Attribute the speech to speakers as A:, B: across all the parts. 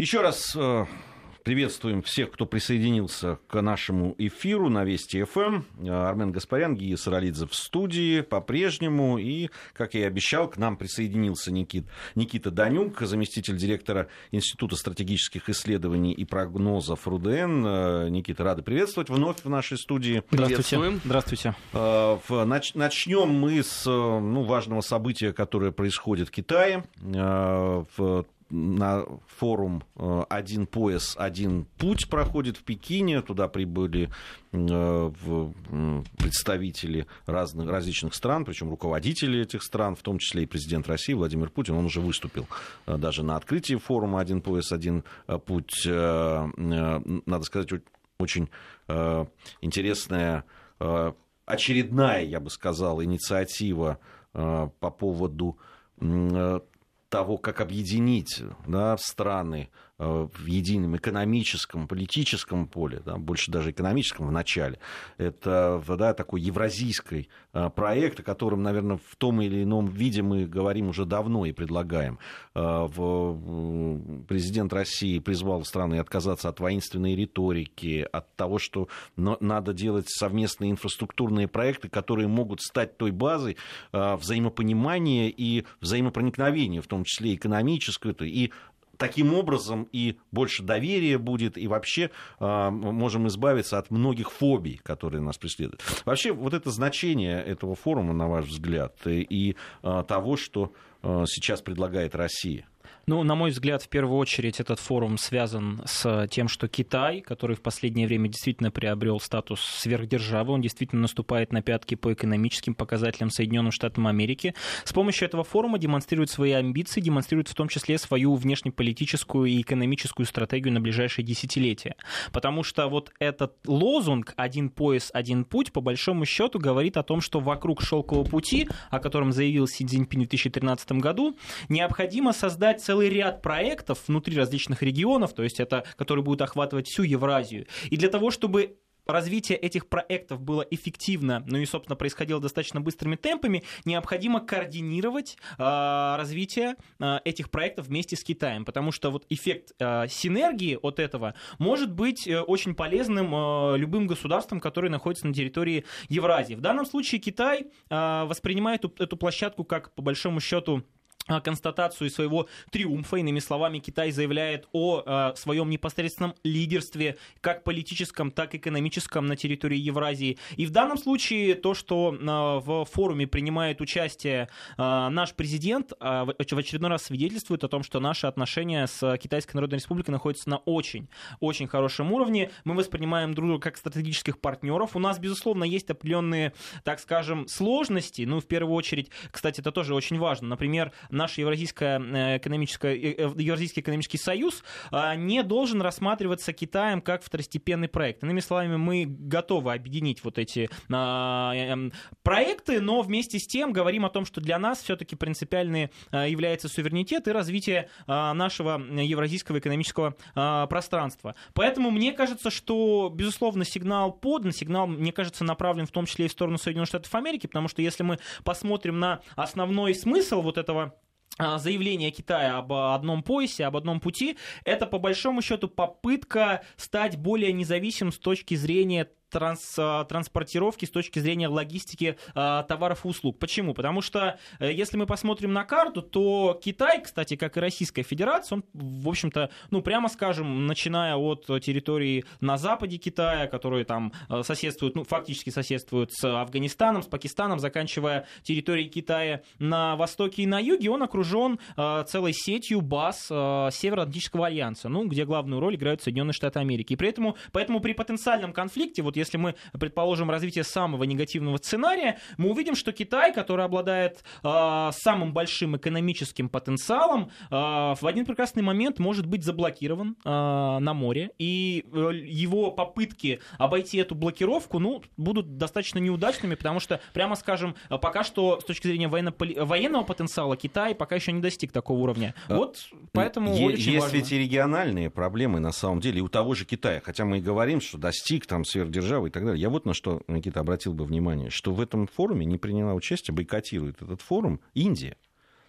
A: Еще раз э, Приветствуем всех, кто присоединился к нашему эфиру на Вести ФМ. Армен Гаспарян, Гия Саралидзе в студии по-прежнему. И, как я и обещал, к нам присоединился Никит, Никита Данюк, заместитель директора Института стратегических исследований и прогнозов РУДН. Никита, рады приветствовать вновь в нашей студии.
B: Здравствуйте. Здравствуйте.
A: Начнем мы с ну, важного события, которое происходит в Китае. На форум э, «Один пояс, один путь» проходит в Пекине. Туда прибыли э, представители разных, различных стран, причем руководители этих стран, в том числе и президент России Владимир Путин. Он уже выступил э, даже на открытии форума «Один пояс, один путь». Надо сказать, очень интересная очередная, я бы сказал, инициатива по поводу того, как объединить да, страны в едином экономическом, политическом поле, да, больше даже экономическом в начале, это да, такой евразийский э, проект, о котором, наверное, в том или ином виде мы говорим уже давно и предлагаем. Э, президент России призвал страны отказаться от воинственной риторики, от того, что надо делать совместные инфраструктурные проекты, которые могут стать той базой взаимопонимания и взаимопроникновения, в том числе экономического, и таким образом и больше доверия будет, и вообще э, можем избавиться от многих фобий, которые нас преследуют. Вообще, вот это значение этого форума, на ваш взгляд, и, и э, того, что э, сейчас предлагает Россия?
B: Ну, на мой взгляд, в первую очередь этот форум связан с тем, что Китай, который в последнее время действительно приобрел статус сверхдержавы, он действительно наступает на пятки по экономическим показателям Соединенным Штатам Америки, с помощью этого форума демонстрирует свои амбиции, демонстрирует в том числе свою внешнеполитическую и экономическую стратегию на ближайшие десятилетия. Потому что вот этот лозунг «один пояс, один путь» по большому счету говорит о том, что вокруг шелкового пути, о котором заявил Си Цзиньпин в 2013 году, необходимо создать целый ряд проектов внутри различных регионов, то есть это, которые будут охватывать всю Евразию. И для того, чтобы развитие этих проектов было эффективно, ну и, собственно, происходило достаточно быстрыми темпами, необходимо координировать э, развитие э, этих проектов вместе с Китаем, потому что вот эффект э, синергии от этого может быть э, очень полезным э, любым государством, которое находится на территории Евразии. В данном случае Китай э, воспринимает эту, площадку как, по большому счету, констатацию своего триумфа. Иными словами, Китай заявляет о э, своем непосредственном лидерстве как политическом, так и экономическом на территории Евразии. И в данном случае то, что э, в форуме принимает участие наш президент, в очередной раз свидетельствует о том, что наши отношения с Китайской Народной Республикой находятся на очень, очень хорошем уровне. Мы воспринимаем друг друга как стратегических партнеров. У нас, безусловно, есть определенные, так скажем, сложности. Ну, в первую очередь, кстати, это тоже очень важно. Например, наш э, экономическое, э, э, Евразийский экономический союз а, не должен рассматриваться Китаем как второстепенный проект. Иными словами, мы готовы объединить вот эти а, эм, проекты, но вместе с тем говорим о том, что для нас все-таки принципиальный является суверенитет и развитие а, нашего евразийского экономического пространства. Поэтому мне кажется, что, безусловно, сигнал подан, сигнал, мне кажется, направлен в том числе и в сторону Соединенных Штатов Америки, потому что если мы посмотрим на основной смысл вот этого а, заявление Китая об одном поясе, об одном пути, это по большому счету попытка стать более независимым с точки зрения транс, а, транспортировки с точки зрения логистики а, товаров и услуг. Почему? Потому что э, если мы посмотрим на карту, то Китай, кстати, как и Российская Федерация, он, в общем-то, ну, прямо скажем, начиная от территории на западе Китая, которые там э, соседствуют, ну, фактически соседствуют с Афганистаном, с Пакистаном, заканчивая территорией Китая на востоке и на юге, он окружен э, целой сетью баз Североатлантического альянса, ну, где главную роль играют Соединенные Штаты Америки. И поэтому, поэтому при потенциальном конфликте, вот если мы предположим развитие самого негативного сценария, мы увидим, что Китай, который обладает э, самым большим экономическим потенциалом, э, в один прекрасный момент может быть заблокирован э, на море, и э, его попытки обойти эту блокировку, ну, будут достаточно неудачными, потому что, прямо скажем, пока что с точки зрения военно военного потенциала Китай пока еще не достиг такого уровня. Вот поэтому
A: е-
B: очень
A: Есть
B: важно.
A: ведь и региональные проблемы на самом деле и у того же Китая, хотя мы и говорим, что достиг там сверхдержавы державы и так далее. Я вот на что, Никита, обратил бы внимание, что в этом форуме не приняла участие, бойкотирует этот форум Индия.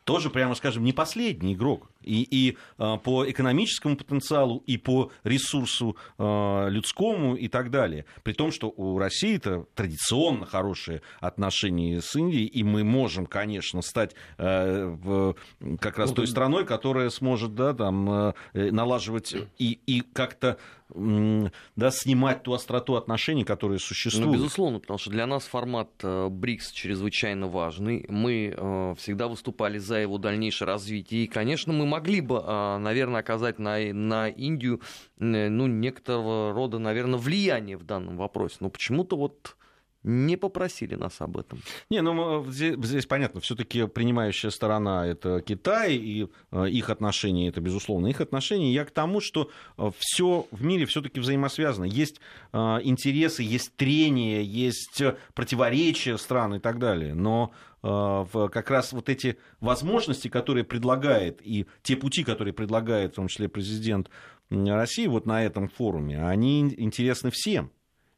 A: Тоже, прямо скажем, не последний игрок. И, и э, по экономическому потенциалу, и по ресурсу э, людскому и так далее. При том, что у России это традиционно хорошие отношения с Индией, и мы можем, конечно, стать э, в, как раз ну, той страной, которая сможет да, там, э, налаживать и, и как-то да, снимать ту остроту отношений, которые существуют. Ну,
C: безусловно, потому что для нас формат э, БРИКС чрезвычайно важный. Мы э, всегда выступали за его дальнейшее развитие. И, конечно, мы могли бы, э, наверное, оказать на, на Индию ну, некоторого рода, наверное, влияние в данном вопросе. Но почему-то вот не попросили нас об этом.
A: Не, ну здесь, здесь понятно, все-таки принимающая сторона это Китай, и э, их отношения это, безусловно, их отношения. Я к тому, что э, все в мире все-таки взаимосвязано. Есть э, интересы, есть трения, есть противоречия стран и так далее. Но как раз вот эти возможности, которые предлагает, и те пути, которые предлагает, в том числе президент России вот на этом форуме, они интересны всем.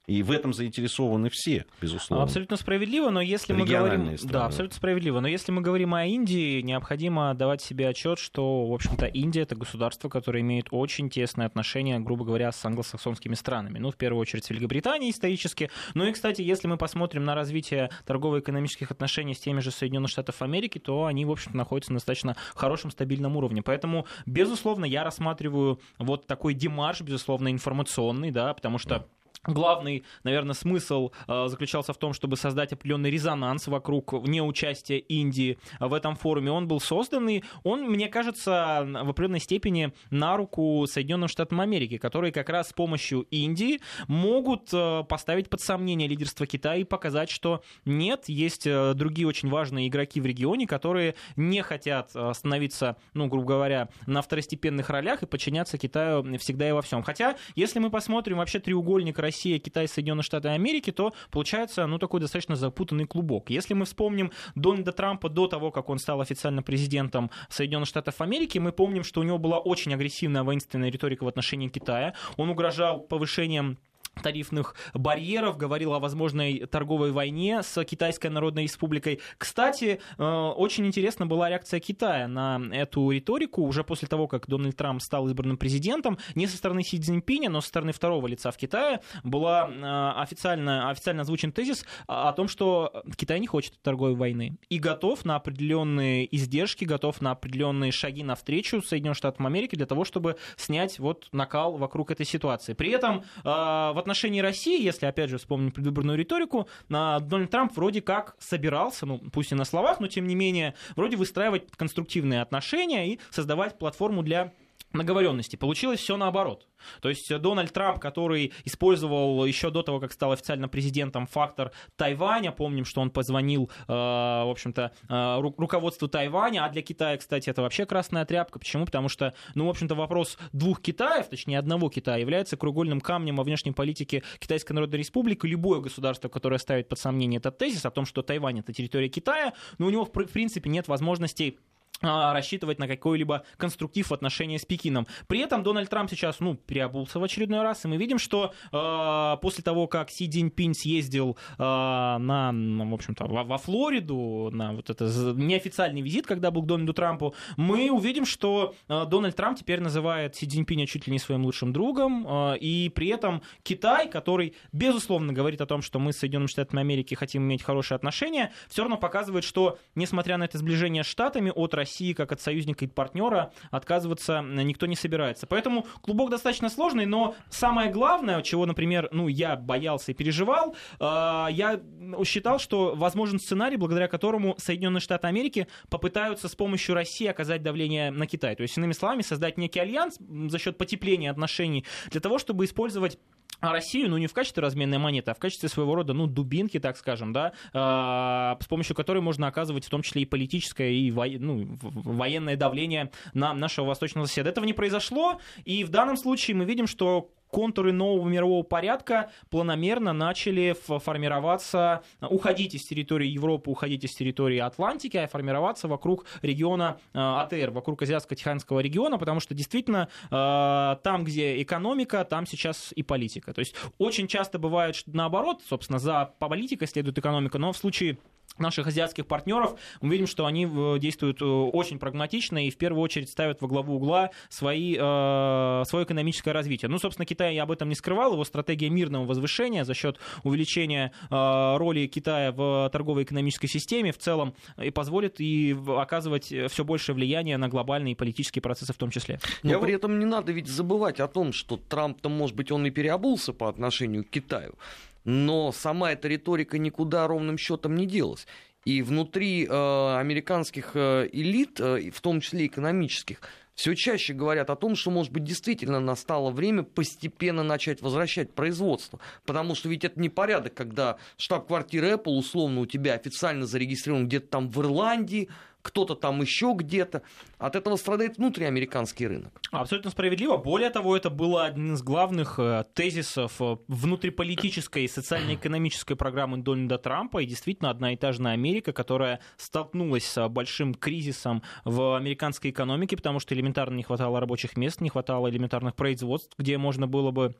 A: И в этом заинтересованы все, безусловно.
B: Абсолютно справедливо, но если мы говорим... Страны. Да, абсолютно справедливо. Но если мы говорим о Индии, необходимо давать себе отчет, что, в общем-то, Индия это государство, которое имеет очень тесные отношения, грубо говоря, с англосаксонскими странами. Ну, в первую очередь, с Великобританией исторически. Ну и, кстати, если мы посмотрим на развитие торгово-экономических отношений с теми же Соединенными Штатами Америки, то они, в общем-то, находятся на достаточно хорошем, стабильном уровне. Поэтому, безусловно, я рассматриваю вот такой демарш, безусловно, информационный, да, потому что Главный, наверное, смысл э, заключался в том, чтобы создать определенный резонанс вокруг неучастия Индии в этом форуме. Он был создан, и он, мне кажется, в определенной степени на руку Соединенным Штатам Америки, которые как раз с помощью Индии могут э, поставить под сомнение лидерство Китая и показать, что нет, есть э, другие очень важные игроки в регионе, которые не хотят становиться, ну, грубо говоря, на второстепенных ролях и подчиняться Китаю всегда и во всем. Хотя, если мы посмотрим вообще треугольник России Россия, Китай, Соединенные Штаты Америки, то получается, ну, такой достаточно запутанный клубок. Если мы вспомним Дональда Трампа до того, как он стал официально президентом Соединенных Штатов Америки, мы помним, что у него была очень агрессивная воинственная риторика в отношении Китая. Он угрожал повышением тарифных барьеров, говорил о возможной торговой войне с Китайской Народной Республикой. Кстати, э, очень интересна была реакция Китая на эту риторику уже после того, как Дональд Трамп стал избранным президентом. Не со стороны Си Цзиньпиня, но со стороны второго лица в Китае была э, официально, официально озвучен тезис о том, что Китай не хочет торговой войны и готов на определенные издержки, готов на определенные шаги навстречу Соединенным Штатам Америки для того, чтобы снять вот накал вокруг этой ситуации. При этом э, в отношении России, если опять же вспомнить предвыборную риторику, Дональд Трамп вроде как собирался, ну пусть и на словах, но тем не менее, вроде выстраивать конструктивные отношения и создавать платформу для наговоренности. Получилось все наоборот. То есть э, Дональд Трамп, который использовал еще до того, как стал официально президентом, фактор Тайваня, помним, что он позвонил, э, в общем-то, э, руководству Тайваня, а для Китая, кстати, это вообще красная тряпка. Почему? Потому что, ну, в общем-то, вопрос двух Китаев, точнее, одного Китая, является кругольным камнем во внешней политике Китайской Народной Республики. Любое государство, которое ставит под сомнение этот тезис о том, что Тайвань это территория Китая, но у него, в принципе, нет возможностей рассчитывать на какой-либо конструктив в отношении с Пекином. При этом Дональд Трамп сейчас, ну, переобулся в очередной раз, и мы видим, что э, после того, как Си Цзиньпинь съездил э, на, в общем-то, во, во Флориду, на вот это неофициальный визит, когда был к Дональду Трампу, мы увидим, что э, Дональд Трамп теперь называет Си Цзиньпиня чуть ли не своим лучшим другом, э, и при этом Китай, который, безусловно, говорит о том, что мы с Соединенными Штатами Америки хотим иметь хорошие отношения, все равно показывает, что, несмотря на это сближение с Штатами от России, России как от союзника и партнера отказываться никто не собирается. Поэтому клубок достаточно сложный, но самое главное, чего, например, ну, я боялся и переживал, э, я считал, что возможен сценарий, благодаря которому Соединенные Штаты Америки попытаются с помощью России оказать давление на Китай. То есть, иными словами, создать некий альянс за счет потепления отношений для того, чтобы использовать Россию, ну, не в качестве разменной монеты, а в качестве своего рода, ну, дубинки, так скажем, да, э, с помощью которой можно оказывать в том числе и политическое, и во, ну, военное давление на нашего восточного соседа. Этого не произошло, и в данном случае мы видим, что контуры нового мирового порядка планомерно начали формироваться, уходить из территории Европы, уходить из территории Атлантики, а формироваться вокруг региона э, АТР, вокруг Азиатско-Тихоокеанского региона, потому что действительно э, там, где экономика, там сейчас и политика. То есть очень часто бывает наоборот, собственно, за политикой следует экономика, но в случае наших азиатских партнеров, мы видим, что они э, действуют э, очень прагматично и в первую очередь ставят во главу угла свои, э, свое экономическое развитие. Ну, собственно, Китай об этом не скрывал. Его стратегия мирного возвышения за счет увеличения э, роли Китая в торговой экономической системе в целом и позволит и оказывать все большее влияние на глобальные политические процессы в том числе.
C: Но Я при этом не надо ведь забывать о том, что Трамп-то, может быть, он и переобулся по отношению к Китаю но сама эта риторика никуда ровным счетом не делась. И внутри э, американских э, элит, э, в том числе экономических, все чаще говорят о том, что, может быть, действительно настало время постепенно начать возвращать производство. Потому что ведь это не порядок, когда штаб-квартира Apple условно у тебя официально зарегистрирован где-то там в Ирландии, кто-то там еще где-то. От этого страдает внутриамериканский рынок.
B: Абсолютно справедливо. Более того, это было один из главных э, тезисов э, внутриполитической и социально-экономической программы Дональда Трампа. И действительно, одна и та же Америка, которая столкнулась с большим кризисом в американской экономике, потому что элементарно не хватало рабочих мест, не хватало элементарных производств, где можно было бы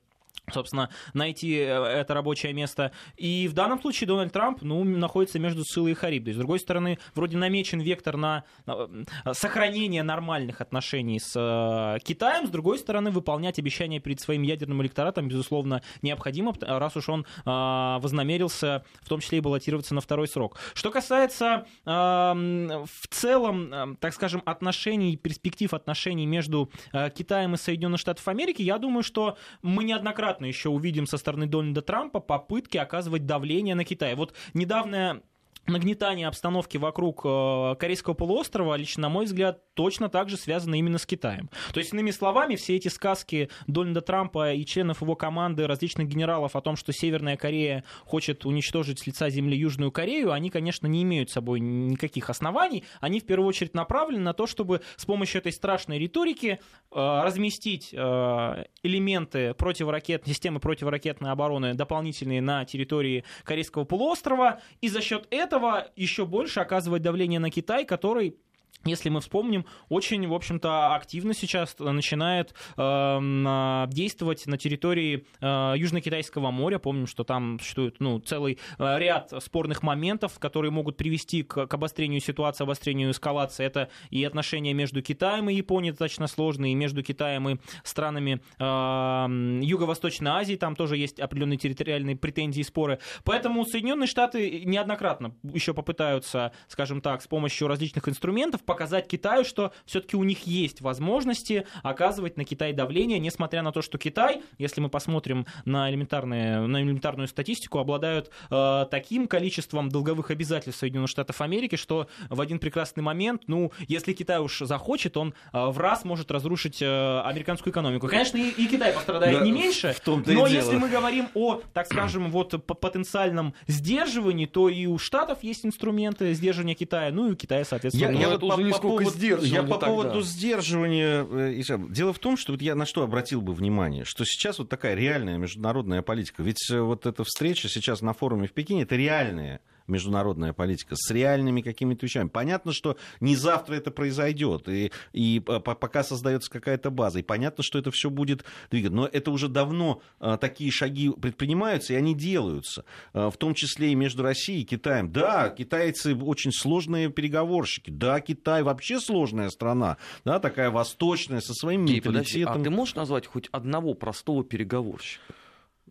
B: собственно, найти э, это рабочее место. И в данном случае Дональд Трамп ну, находится между Силой и Харибдой. С другой стороны, вроде намечен вектор на э, сохранение нормальных отношений с э, Китаем. С другой стороны, выполнять обещания перед своим ядерным электоратом, безусловно, необходимо, раз уж он вознамерился в том числе и баллотироваться на второй срок. Что касается в целом, так скажем, отношений, перспектив отношений между Китаем и Соединенных Штатов Америки, я думаю, что мы неоднократно неоднократно еще увидим со стороны Дональда Трампа попытки оказывать давление на Китай. Вот недавняя нагнетание обстановки вокруг э, Корейского полуострова, лично на мой взгляд, точно так же связано именно с Китаем. То есть, иными словами, все эти сказки Дональда Трампа и членов его команды, различных генералов о том, что Северная Корея хочет уничтожить с лица земли Южную Корею, они, конечно, не имеют с собой никаких оснований. Они, в первую очередь, направлены на то, чтобы с помощью этой страшной риторики э, разместить э, элементы противоракет, системы противоракетной обороны дополнительные на территории Корейского полуострова, и за счет этого этого еще больше оказывать давление на Китай, который если мы вспомним, очень, в общем-то, активно сейчас начинает э, действовать на территории э, Южно-Китайского моря. Помним, что там существует ну, целый э, ряд спорных моментов, которые могут привести к, к обострению ситуации, обострению эскалации. Это и отношения между Китаем и Японией достаточно сложные, и между Китаем и странами э, Юго-Восточной Азии. Там тоже есть определенные территориальные претензии и споры. Поэтому Соединенные Штаты неоднократно еще попытаются, скажем так, с помощью различных инструментов показать Китаю, что все-таки у них есть возможности оказывать на Китай давление, несмотря на то, что Китай, если мы посмотрим на, элементарные, на элементарную статистику, обладают э, таким количеством долговых обязательств Соединенных Штатов Америки, что в один прекрасный момент, ну, если Китай уж захочет, он э, в раз может разрушить э, американскую экономику. Конечно, и, и Китай пострадает да, не меньше, но если мы говорим о, так скажем, вот потенциальном сдерживании, то и у Штатов есть инструменты сдерживания Китая, ну и у Китая, соответственно.
A: Я, я вот не сколько поводу, Я по тогда. поводу сдерживания... Э, дело в том, что вот я на что обратил бы внимание, что сейчас вот такая реальная международная политика. Ведь э, вот эта встреча сейчас на форуме в Пекине, это реальная международная политика с реальными какими-то вещами. Понятно, что не завтра это произойдет, и, и пока создается какая-то база, и понятно, что это все будет двигаться. Но это уже давно а, такие шаги предпринимаются, и они делаются, а, в том числе и между Россией и Китаем. Да, китайцы очень сложные переговорщики, да, Китай вообще сложная страна, да, такая восточная, со своим Кей, менталитетом.
C: Подожди, а ты можешь назвать хоть одного простого переговорщика?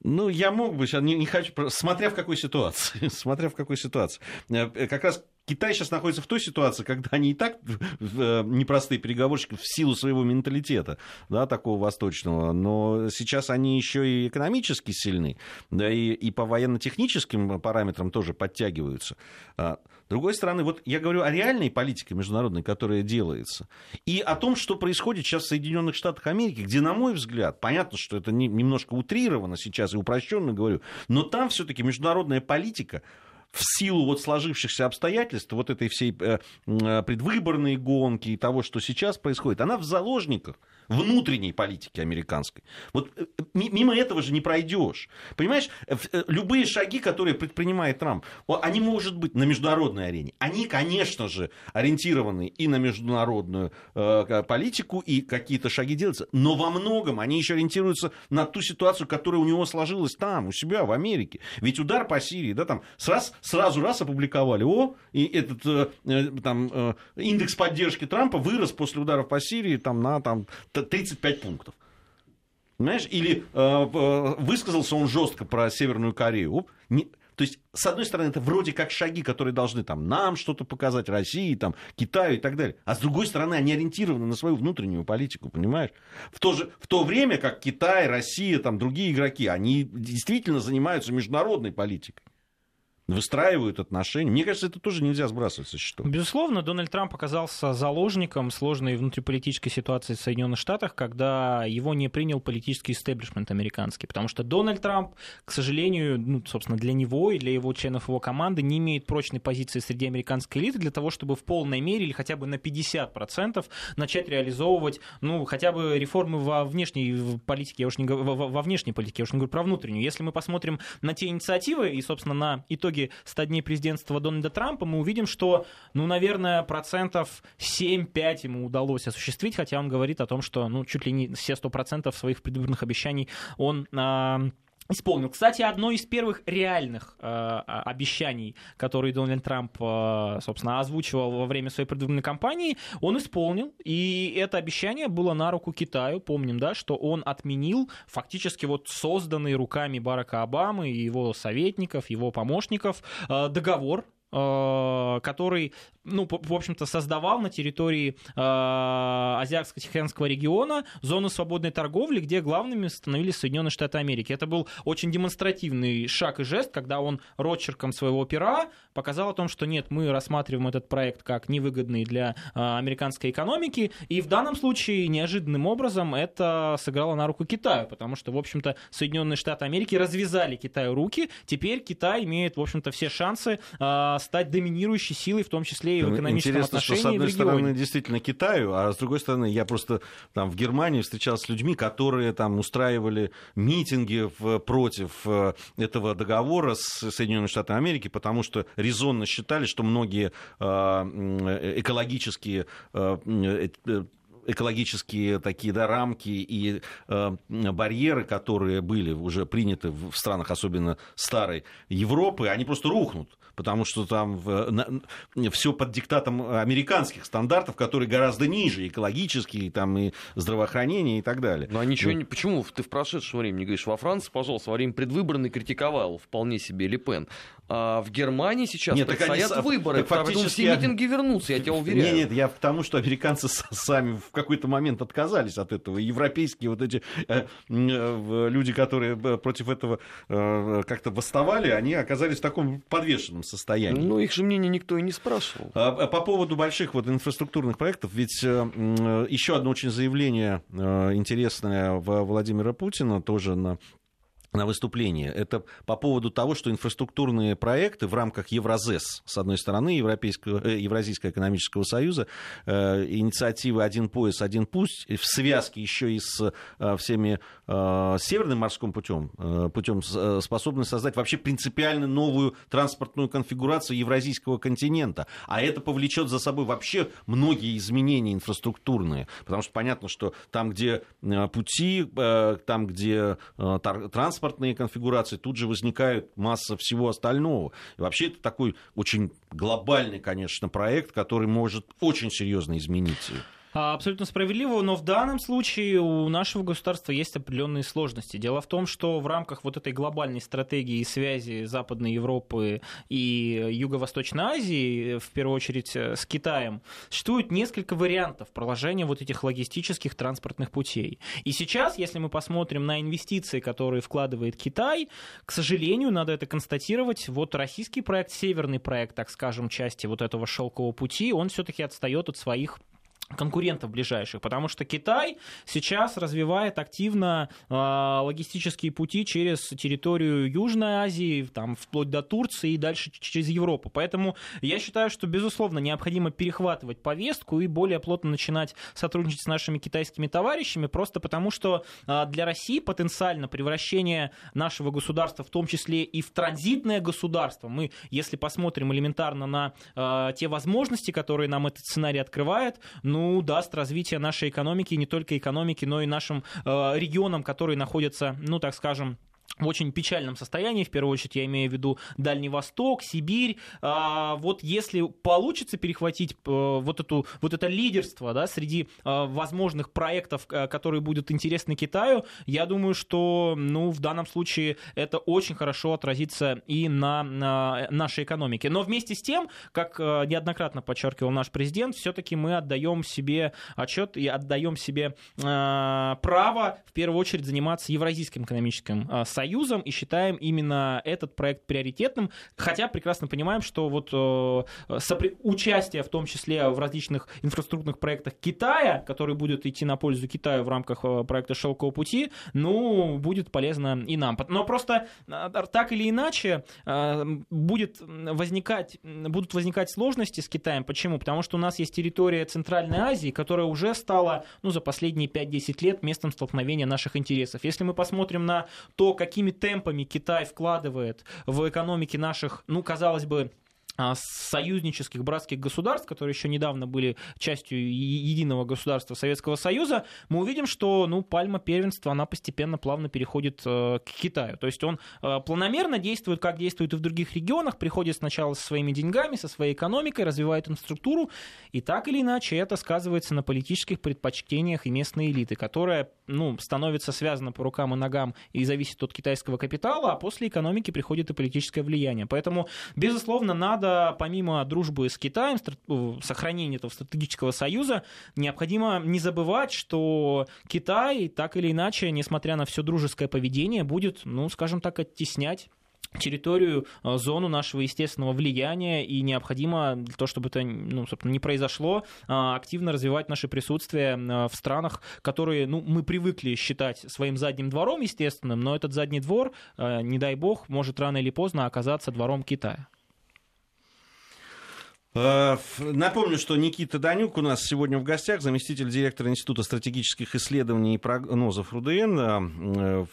A: Ну, я мог бы сейчас, не, не хочу, смотря в какой ситуации, смотря в какой ситуации. Э, как раз Китай сейчас находится в той ситуации, когда они и так э, непростые переговорщики в силу своего менталитета, да, такого восточного, но сейчас они еще и экономически сильны, да, и, и по военно-техническим параметрам тоже подтягиваются. С другой стороны, вот я говорю о реальной политике международной, которая делается, и о том, что происходит сейчас в Соединенных Штатах Америки, где, на мой взгляд, понятно, что это немножко утрировано сейчас и упрощенно говорю, но там все-таки международная политика в силу вот сложившихся обстоятельств, вот этой всей э, предвыборной гонки и того, что сейчас происходит, она в заложниках внутренней политики американской. Вот э, мимо этого же не пройдешь. Понимаешь, э, любые шаги, которые предпринимает Трамп, они, может быть, на международной арене. Они, конечно же, ориентированы и на международную э, политику, и какие-то шаги делаются. Но во многом они еще ориентируются на ту ситуацию, которая у него сложилась там, у себя, в Америке. Ведь удар по Сирии, да, там сразу, сразу раз опубликовали, о, и этот э, э там, э, индекс поддержки Трампа вырос после ударов по Сирии там, на там, 35 пунктов. Понимаешь? Или э, э, высказался он жестко про Северную Корею. Не, то есть, с одной стороны, это вроде как шаги, которые должны там, нам что-то показать, России, там, Китаю и так далее. А с другой стороны, они ориентированы на свою внутреннюю политику, понимаешь? В то, же, в то время как Китай, Россия, там, другие игроки, они действительно занимаются международной политикой выстраивают отношения. Мне кажется, это тоже нельзя сбрасывать со счетов.
B: Безусловно, Дональд Трамп оказался заложником сложной внутриполитической ситуации в Соединенных Штатах, когда его не принял политический истеблишмент американский. Потому что Дональд Трамп, к сожалению, ну, собственно, для него и для его членов его команды не имеет прочной позиции среди американской элиты для того, чтобы в полной мере или хотя бы на 50% начать реализовывать, ну, хотя бы реформы во внешней политике, я уж не во, во внешней политике, я уж не говорю про внутреннюю. Если мы посмотрим на те инициативы и, собственно, на итоги итоге 100 дней президентства Дональда Трампа мы увидим, что, ну, наверное, процентов 7-5 ему удалось осуществить, хотя он говорит о том, что, ну, чуть ли не все 100% своих предвыборных обещаний он а, исполнил. Кстати, одно из первых реальных э, обещаний, которые Дональд Трамп, э, собственно, озвучивал во время своей предвыборной кампании, он исполнил. И это обещание было на руку Китаю. Помним, да, что он отменил фактически вот созданный руками Барака Обамы и его советников, его помощников э, договор который, ну, в общем-то, создавал на территории э, Азиатско-Тихоокеанского региона зону свободной торговли, где главными становились Соединенные Штаты Америки. Это был очень демонстративный шаг и жест, когда он ротчерком своего пера показал о том, что нет, мы рассматриваем этот проект как невыгодный для э, американской экономики, и в данном случае неожиданным образом это сыграло на руку Китаю, потому что, в общем-то, Соединенные Штаты Америки развязали Китаю руки, теперь Китай имеет, в общем-то, все шансы э, стать доминирующей силой, в том числе и в экономическом
A: Интересно,
B: отношении
A: что с одной стороны действительно Китаю, а с другой стороны я просто там в Германии встречался с людьми, которые там устраивали митинги в, против э, этого договора с Соединенными Штатами Америки, потому что резонно считали, что многие э, э, экологические такие да, рамки и э, барьеры, которые были уже приняты в странах, особенно старой Европы, они просто рухнут потому что там все под диктатом американских стандартов, которые гораздо ниже, экологические, там и здравоохранение и так далее.
C: Ну а ничего не... Почему ты в прошедшем времени говоришь, во Франции, пожалуйста, во время предвыборной критиковал вполне себе Лепен. А в Германии сейчас
A: нет, предстоят
C: они, выборы,
A: так фактически...
C: все митинги вернутся, я тебя уверяю.
A: Нет, нет, я к тому, что американцы сами в какой-то момент отказались от этого. Европейские вот эти э, э, люди, которые э, против этого э, как-то восставали, они оказались в таком подвешенном состоянии.
C: Ну, их же мнение никто и не спрашивал. А,
A: а по поводу больших вот инфраструктурных проектов, ведь э, еще одно очень заявление э, интересное Владимира Путина тоже на на выступление. Это по поводу того, что инфраструктурные проекты в рамках Евразес, с одной стороны, Европейского, э, Евразийского экономического союза, э, инициативы «Один пояс, один путь», в связке еще и с э, всеми э, Северным морским путем, э, путем э, способны создать вообще принципиально новую транспортную конфигурацию евразийского континента. А это повлечет за собой вообще многие изменения инфраструктурные. Потому что понятно, что там, где э, пути, э, там, где э, транспорт, транспортные конфигурации, тут же возникает масса всего остального. И вообще это такой очень глобальный, конечно, проект, который может очень серьезно изменить
B: абсолютно справедливо, но в данном случае у нашего государства есть определенные сложности. Дело в том, что в рамках вот этой глобальной стратегии связи Западной Европы и Юго-Восточной Азии, в первую очередь э, с Китаем, существует несколько вариантов проложения вот этих логистических транспортных путей. И сейчас, если мы посмотрим на инвестиции, которые вкладывает Китай, к сожалению, надо это констатировать, вот российский проект, северный проект, так скажем, части вот этого шелкового пути, он все-таки отстает от своих конкурентов ближайших, потому что Китай сейчас развивает активно э, логистические пути через территорию Южной Азии, там, вплоть до Турции и дальше через Европу. Поэтому я считаю, что, безусловно, необходимо перехватывать повестку и более плотно начинать сотрудничать с нашими китайскими товарищами, просто потому что э, для России потенциально превращение нашего государства, в том числе и в транзитное государство, мы, если посмотрим элементарно на э, те возможности, которые нам этот сценарий открывает, ну, ну, даст развитие нашей экономики, не только экономики, но и нашим э, регионам, которые находятся, ну, так скажем, в очень печальном состоянии, в первую очередь я имею в виду Дальний Восток, Сибирь. А, вот если получится перехватить э, вот, эту, вот это лидерство да, среди э, возможных проектов, э, которые будут интересны Китаю, я думаю, что ну, в данном случае это очень хорошо отразится и на, на нашей экономике. Но вместе с тем, как неоднократно подчеркивал наш президент, все-таки мы отдаем себе отчет и отдаем себе право в первую очередь заниматься Евразийским экономическим союзом Союзом и считаем именно этот проект приоритетным, хотя прекрасно понимаем, что вот э, сопри... участие в том числе в различных инфраструктурных проектах Китая, который будет идти на пользу Китаю в рамках э, проекта «Шелкового пути», ну, будет полезно и нам. Но просто э, так или иначе будет возникать, будут возникать сложности с Китаем. Почему? Потому что у нас есть территория Центральной Азии, которая уже стала ну, за последние 5-10 лет местом столкновения наших интересов. Если мы посмотрим на то, какими темпами Китай вкладывает в экономики наших, ну, казалось бы, союзнических братских государств, которые еще недавно были частью единого государства Советского Союза, мы увидим, что ну, пальма первенства, она постепенно плавно переходит э, к Китаю. То есть он э, планомерно действует, как действует и в других регионах, приходит сначала со своими деньгами, со своей экономикой, развивает инфраструктуру, и так или иначе это сказывается на политических предпочтениях и местной элиты, которая ну, становится связана по рукам и ногам и зависит от китайского капитала, а после экономики приходит и политическое влияние. Поэтому, безусловно, надо помимо дружбы с Китаем, э, сохранения этого стратегического союза, необходимо не забывать, что Китай так или иначе, несмотря на все дружеское поведение, будет, ну, скажем так, оттеснять территорию, э, зону нашего естественного влияния, и необходимо для того, чтобы это ну, собственно, не произошло, э, активно развивать наше присутствие в странах, которые ну, мы привыкли считать своим задним двором естественным, но этот задний двор, не дай бог, может рано или поздно оказаться двором Китая.
A: Э, напомню, что Никита Данюк у нас сегодня в гостях, заместитель директора Института стратегических исследований и прогнозов РУДН. Э,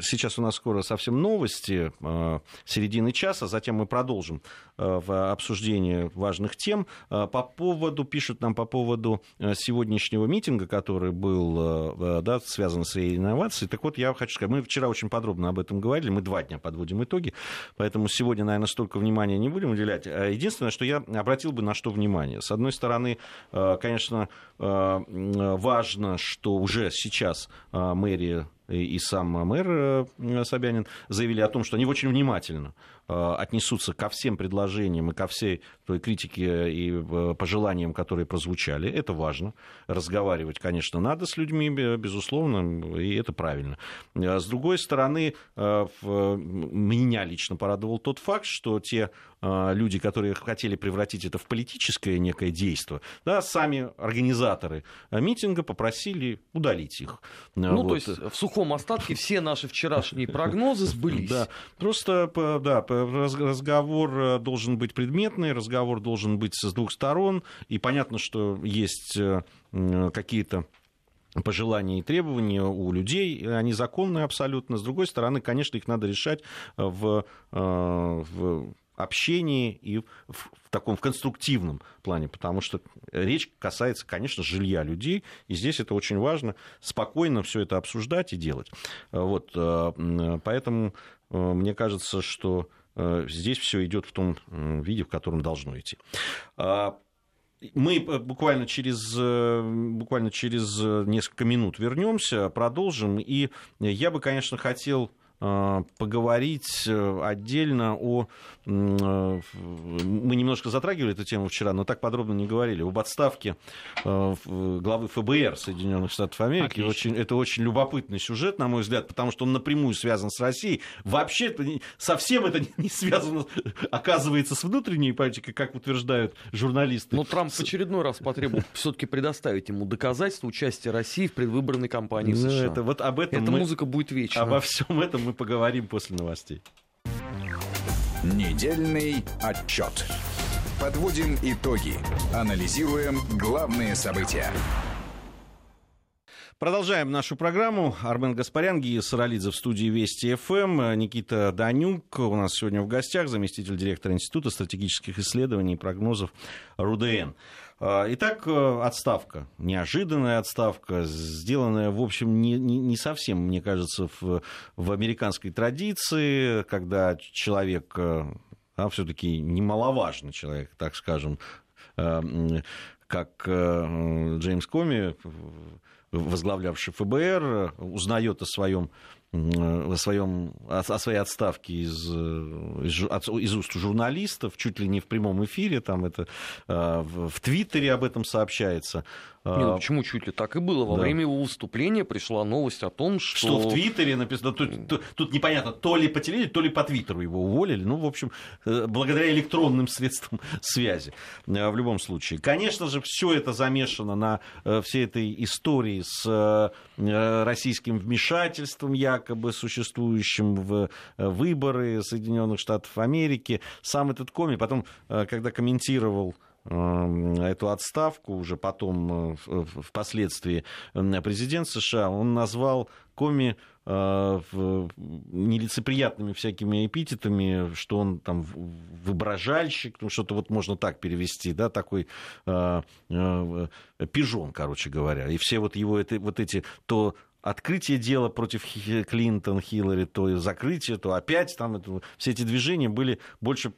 A: сейчас у нас скоро совсем новости э, середины часа, затем мы продолжим в обсуждении важных тем. По поводу, пишут нам по поводу сегодняшнего митинга, который был да, связан с инновацией. Так вот, я хочу сказать, мы вчера очень подробно об этом говорили, мы два дня подводим итоги, поэтому сегодня, наверное, столько внимания не будем уделять. Единственное, что я обратил бы на что внимание. С одной стороны, э, конечно, э, важно, что уже сейчас э, мэрия и сам мэр Собянин заявили о том, что они очень внимательно Э, отнесутся ко всем предложениям и ко всей той критике и э, пожеланиям, которые прозвучали. Это важно. Разговаривать, конечно, надо с людьми, безусловно, и это правильно. Э, с другой стороны, меня лично порадовал тот факт, что те люди, которые хотели превратить это в политическое некое действие, да, сами организаторы митинга попросили удалить их.
C: Ну, вот. то есть в сухом остатке все наши вчерашние прогнозы сбылись.
A: Да, просто, да, разговор э, должен быть предметный, разговор должен быть с двух сторон, и понятно, что есть э, какие-то пожелания и требования у людей, они законные абсолютно. С другой стороны, конечно, их надо решать в, э, в общении и в, в таком в конструктивном плане, потому что речь касается, конечно, жилья людей, и здесь это очень важно спокойно все это обсуждать и делать. Вот, поэтому мне кажется, что Э, здесь все идет в том виде, в котором должно идти. А, мы буквально через, э, буквально через несколько минут вернемся, продолжим. И я бы, конечно, хотел э, поговорить э, отдельно о... Мы немножко затрагивали эту тему вчера, но так подробно не говорили. Об отставке главы ФБР Соединенных Штатов Америки. Очень, это очень любопытный сюжет, на мой взгляд, потому что он напрямую связан с Россией. Вообще это совсем это не связано, оказывается, с внутренней политикой, как утверждают журналисты.
C: Но Трамп в очередной раз потребует все-таки предоставить ему доказательства участия России в предвыборной кампании ну, США.
A: Это, вот об этом
C: Эта
A: мы,
C: музыка будет вечна.
A: Обо всем этом мы поговорим после новостей.
D: Недельный отчет. Подводим итоги. Анализируем главные события.
A: Продолжаем нашу программу. Армен Гаспарян, Гия Саралидзе в студии Вести ФМ. Никита Данюк у нас сегодня в гостях, заместитель директора Института стратегических исследований и прогнозов РУДН. А, итак, э, отставка. Неожиданная отставка, сделанная, в общем, не, не, не совсем, мне кажется, в, в американской традиции, когда человек, а, все-таки немаловажный человек, так скажем, э, как Джеймс Коми, возглавлявший ФБР, узнает о своем о, своем, о, о своей отставке из, из, из уст журналистов, чуть ли не в прямом эфире, там это в, в Твиттере об этом сообщается.
C: Не, ну, почему чуть ли так и было? Во да. время его выступления пришла новость о том, что...
A: Что в Твиттере написано, тут, тут, тут непонятно, то ли по телевидению, то ли по Твиттеру его уволили. Ну, в общем, э, благодаря электронным средствам связи. Э, в любом случае. Конечно же, все это замешано на э, всей этой истории с российским вмешательством, якобы существующим в выборы Соединенных Штатов Америки. Сам этот коми, потом, когда комментировал Эм, эту отставку уже потом э, впоследствии президент США, он назвал Коми э, нелицеприятными всякими эпитетами, что он там выброжальщик, ну, что-то вот можно так перевести, да, такой э, пижон, короче говоря. И все вот его это, вот эти то открытие дела против Клинтон, Хиллари, то закрытие, то опять там это, все эти движения были больше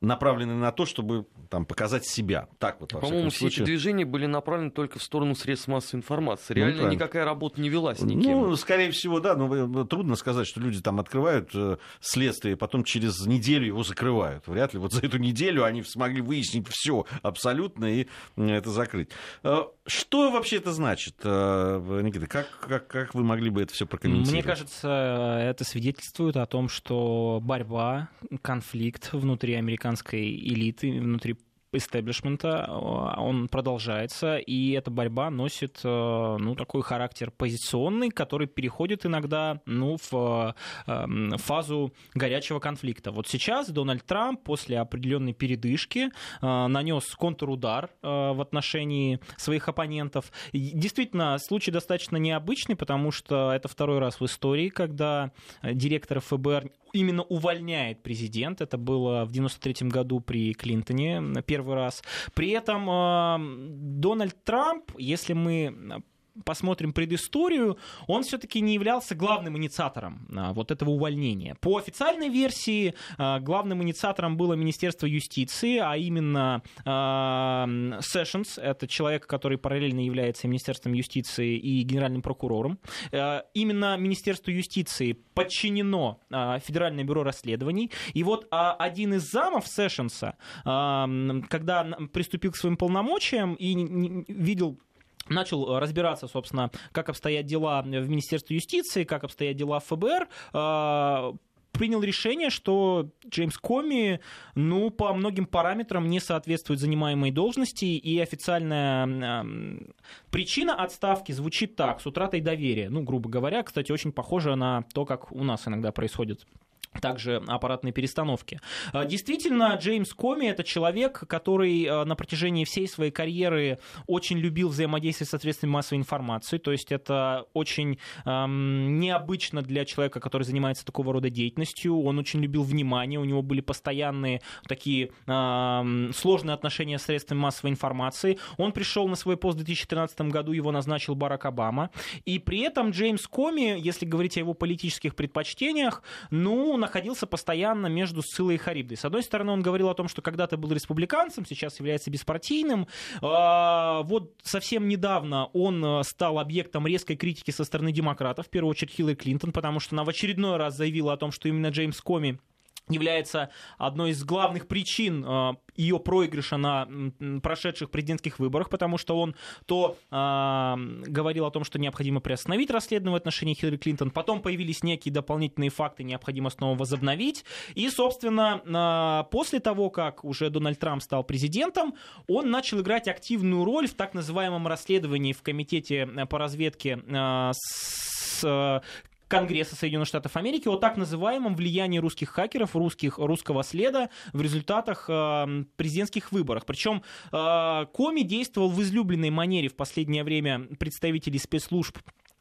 A: направлены на то, чтобы там, показать себя. Так вот,
C: По-моему, все эти движения были направлены только в сторону средств массовой информации. Ну, Реально ну, никакая работа не велась никем.
A: Ну, скорее всего, да, но трудно сказать, что люди там открывают э, следствие, потом через неделю его закрывают. Вряд ли вот за эту неделю они смогли выяснить все абсолютно и это закрыть. Э, что вообще это значит, э, Никита? Как, как, как вы могли бы это все прокомментировать?
B: Мне кажется, это свидетельствует о том, что борьба, конфликт внутри американской элиты, внутри истеблишмента, он продолжается, и эта борьба носит э, ну, такой характер позиционный, который переходит иногда ну, в эм, фазу горячего конфликта. Вот сейчас Дональд Трамп после определенной передышки э, нанес контрудар э, в отношении своих оппонентов. Действительно, случай достаточно необычный, потому что это второй раз в истории, когда директор ФБР именно увольняет президент. Это было в 93 году при Клинтоне первый раз. При этом э, Дональд Трамп, если мы посмотрим предысторию, он все-таки не являлся главным инициатором а, вот этого увольнения. По официальной версии а, главным инициатором было Министерство юстиции, а именно а, Сэшенс, это человек, который параллельно является Министерством юстиции и генеральным прокурором. Именно Министерству юстиции подчинено Федеральное бюро расследований. И вот один из замов Сэшенса, когда приступил к своим полномочиям и видел начал э, разбираться, собственно, как обстоят дела в Министерстве юстиции, как обстоят дела в ФБР, э, принял решение, что Джеймс Коми, ну, по многим параметрам не соответствует занимаемой должности, и официальная э, причина отставки звучит так, с утратой доверия. Ну, грубо говоря, кстати, очень похоже на то, как у нас иногда происходит также аппаратной перестановки. А, действительно, Джеймс Коми — это человек, который а, на протяжении всей своей карьеры очень любил взаимодействие с средствами массовой информации, то есть это очень эм, необычно для человека, который занимается такого рода деятельностью, он очень любил внимание, у него были постоянные такие эм, сложные отношения с средствами массовой информации, он пришел на свой пост в 2013 году, его назначил Барак Обама, и при этом Джеймс Коми, если говорить о его политических предпочтениях, ну, находился постоянно между Сциллой и Харибдой. С одной стороны, он говорил о том, что когда-то был республиканцем, сейчас является беспартийным. А, вот совсем недавно он э, стал объектом резкой критики со стороны демократов, в первую очередь Хиллари Клинтон, потому что она в очередной раз заявила о том, что именно Джеймс Коми является одной из главных причин э, ее проигрыша на прошедших президентских выборах, потому что он то э, говорил о том, что необходимо приостановить расследование в отношении Хиллари Клинтон, потом появились некие дополнительные факты, необходимо снова возобновить, и, собственно, э, после того, как уже Дональд Трамп стал президентом, он начал играть активную роль в так называемом расследовании в комитете по разведке э, с Конгресса Соединенных Штатов Америки о так называемом влиянии русских хакеров, русских, русского следа в результатах э, президентских выборов. Причем э, Коми действовал в излюбленной манере в последнее время представителей спецслужб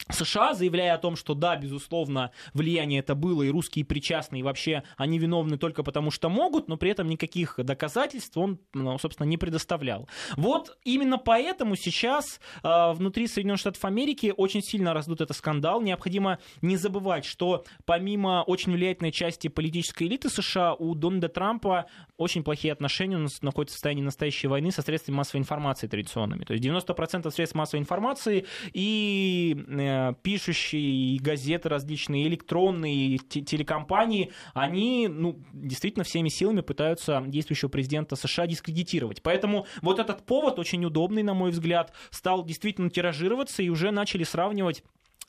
B: США, заявляя о том, что да, безусловно, влияние это было, и русские причастны, и вообще они виновны только потому, что могут, но при этом никаких доказательств он, ну, собственно, не предоставлял. Вот именно поэтому сейчас э, внутри Соединенных Штатов Америки очень сильно раздут этот скандал. Необходимо не забывать, что помимо очень влиятельной части политической элиты США, у Дональда Трампа очень плохие отношения, он находится в состоянии настоящей войны со средствами массовой информации традиционными. То есть 90% средств массовой информации и пишущие газеты различные, электронные телекомпании, они ну, действительно всеми силами пытаются действующего президента США дискредитировать. Поэтому вот этот повод очень удобный, на мой взгляд, стал действительно тиражироваться и уже начали сравнивать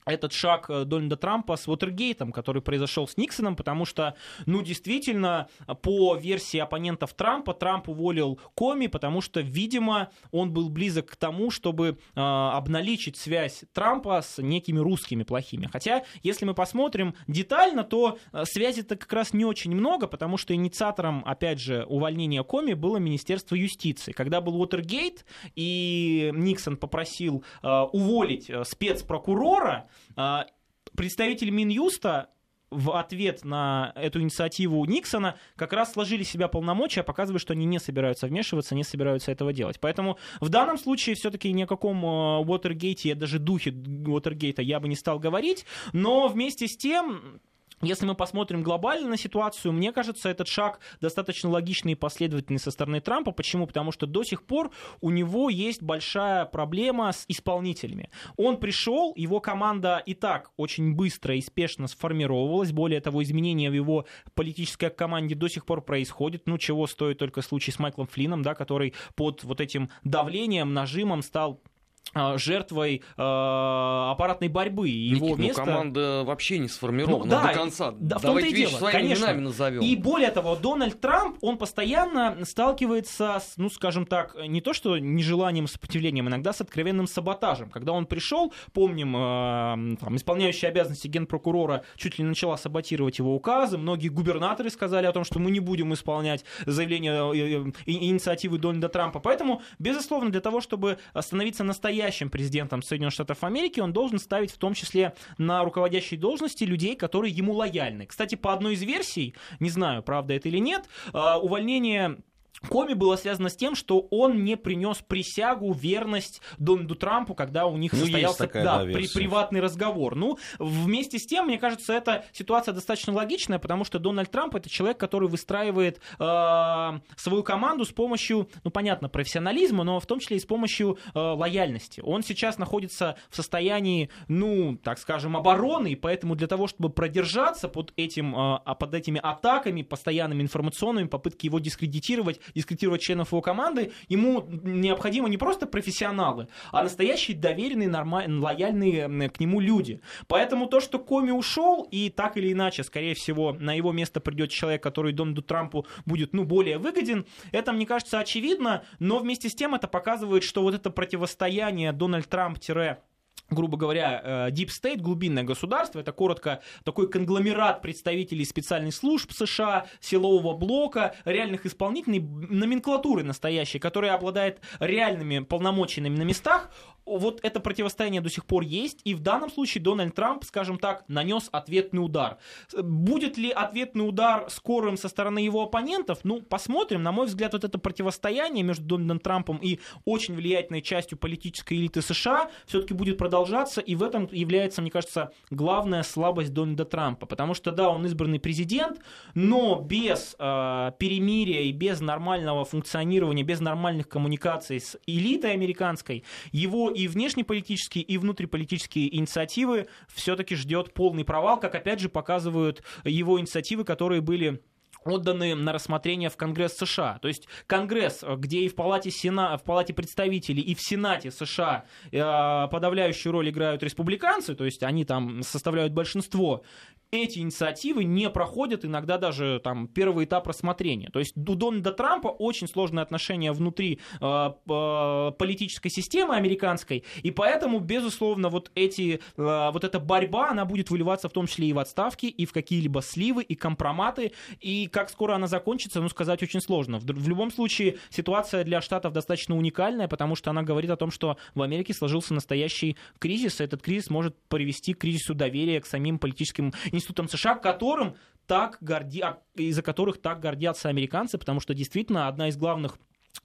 B: этот шаг э, Дональда Трампа с Уотергейтом, который произошел с Никсоном, потому что, ну, действительно, по версии оппонентов Трампа, Трамп уволил Коми, потому что, видимо, он был близок к тому, чтобы э, обналичить связь Трампа с некими русскими плохими. Хотя, если мы посмотрим детально, то э, связи-то как раз не очень много, потому что инициатором, опять же, увольнения Коми было Министерство юстиции. Когда был Уотергейт, и Никсон попросил э, уволить э, спецпрокурора, представитель Минюста в ответ на эту инициативу Никсона как раз сложили себя полномочия, показывая, что они не собираются вмешиваться, не собираются этого делать. Поэтому в данном случае все-таки ни о каком Уотергейте, даже духе Уотергейта я бы не стал говорить, но вместе с тем если мы посмотрим глобально на ситуацию, мне кажется, этот шаг достаточно логичный и последовательный со стороны Трампа. Почему? Потому что до сих пор у него есть большая проблема с исполнителями. Он пришел, его команда и так очень быстро и спешно сформировалась. Более того, изменения в его политической команде до сих пор происходят. Ну, чего стоит только случай с Майклом Флином, да, который под вот этим давлением, нажимом стал жертвой э, аппаратной борьбы.
C: Его Никит, место... ну, команда вообще не сформирована ну, да, до конца.
B: Да, в том-то и дело, конечно. назовем. И более того, Дональд Трамп, он постоянно сталкивается с, ну, скажем так, не то что нежеланием сопротивлением, иногда с откровенным саботажем. Когда он пришел, помним, э, там, исполняющий обязанности генпрокурора чуть ли не начала саботировать его указы, многие губернаторы сказали о том, что мы не будем исполнять заявление э, э, инициативы Дональда Трампа. Поэтому, безусловно, для того, чтобы становиться настоящим настоящим президентом Соединенных Штатов Америки, он должен ставить в том числе на руководящие должности людей, которые ему лояльны. Кстати, по одной из версий, не знаю, правда это или нет, а, увольнение Коми было связано с тем, что он не принес присягу, верность Дональду Трампу, когда у них ну, состоялся такая, да, да, при, приватный разговор. Ну, вместе с тем, мне кажется, эта ситуация достаточно логичная, потому что Дональд Трамп это человек, который выстраивает э, свою команду с помощью, ну, понятно, профессионализма, но в том числе и с помощью э, лояльности. Он сейчас находится в состоянии, ну, так скажем, обороны, и поэтому для того, чтобы продержаться под, этим, э, под этими атаками, постоянными информационными, попытки его дискредитировать, дискредитировать членов его команды, ему необходимо не просто профессионалы, а настоящие доверенные, нормальные, лояльные к нему люди. Поэтому то, что Коми ушел, и так или иначе, скорее всего, на его место придет человек, который Дональду Трампу будет ну, более выгоден, это, мне кажется, очевидно, но вместе с тем это показывает, что вот это противостояние Дональд Трамп грубо говоря, э, Deep State, глубинное государство, это коротко такой конгломерат представителей специальных служб США, силового блока, реальных исполнительной номенклатуры настоящей, которая обладает реальными полномочиями на местах, вот это противостояние до сих пор есть, и в данном случае Дональд Трамп, скажем так, нанес ответный удар. Будет ли ответный удар скорым со стороны его оппонентов? Ну, посмотрим. На мой взгляд, вот это противостояние между Дональдом Трампом и очень влиятельной частью политической элиты США все-таки будет продолжаться, и в этом является, мне кажется, главная слабость Дональда Трампа. Потому что, да, он избранный президент, но без э, перемирия и без нормального функционирования, без нормальных коммуникаций с элитой американской, его и внешнеполитические, и внутриполитические инициативы все-таки ждет полный провал, как опять же показывают его инициативы, которые были отданы на рассмотрение в Конгресс США. То есть Конгресс, где и в Палате, Сена... в Палате представителей, и в Сенате США э, подавляющую роль играют республиканцы, то есть они там составляют большинство, эти инициативы не проходят иногда даже там первый этап рассмотрения. То есть у Дональда Трампа очень сложные отношения внутри э, э, политической системы американской, и поэтому, безусловно, вот, эти, э, вот эта борьба, она будет выливаться в том числе и в отставки, и в какие-либо сливы, и компроматы, и как скоро она закончится, ну, сказать очень сложно. В, в любом случае, ситуация для Штатов достаточно уникальная, потому что она говорит о том, что в Америке сложился настоящий кризис, и этот кризис может привести к кризису доверия к самим политическим институтам США, которым так горди... А, из-за которых так гордятся американцы, потому что действительно одна из главных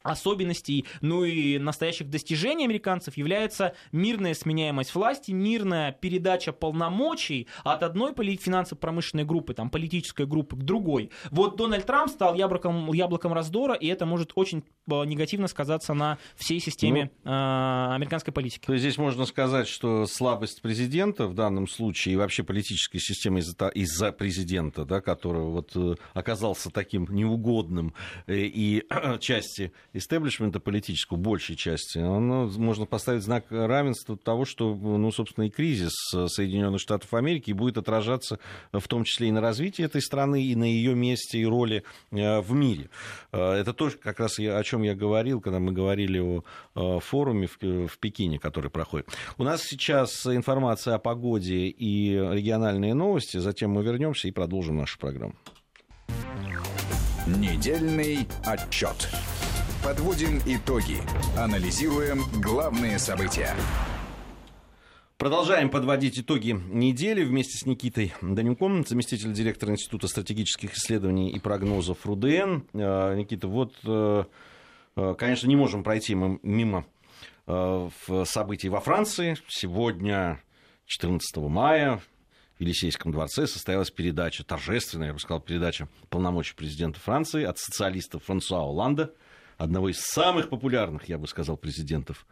B: особенностей, ну и настоящих достижений американцев является мирная сменяемость власти, мирная передача полномочий от одной финансово-промышленной группы, там, политической группы к другой. Вот Дональд Трамп стал яблоком, яблоком раздора, и это может очень э, негативно сказаться на всей системе ну, э, американской политики.
A: То есть здесь можно сказать, что слабость президента в данном случае и вообще политической системы из-за, из президента, да, который вот э, оказался таким неугодным э, и части истеблишмента политического, большей части, оно, можно поставить знак равенства того, что, ну, собственно, и кризис Соединенных Штатов Америки будет отражаться в том числе и на развитии этой страны, и на ее месте и роли э, в мире. Э, это тоже как раз о чем я говорил, когда мы говорили о э, форуме в Пекине, который проходит. У нас сейчас информация о погоде и региональные новости, затем мы вернемся и продолжим нашу программу.
D: Недельный отчет. Подводим итоги. Анализируем главные события.
A: Продолжаем подводить итоги недели вместе с Никитой Данюком, заместитель директора Института стратегических исследований и прогнозов РУДН. Э, Никита, вот, э, э, конечно, не можем пройти мимо событий во Франции. Сегодня, 14 мая, в Елисейском дворце состоялась передача, торжественная, я бы сказал, передача полномочий президента Франции от социалиста Франсуа Оланда – одного из самых популярных, я бы сказал, президентов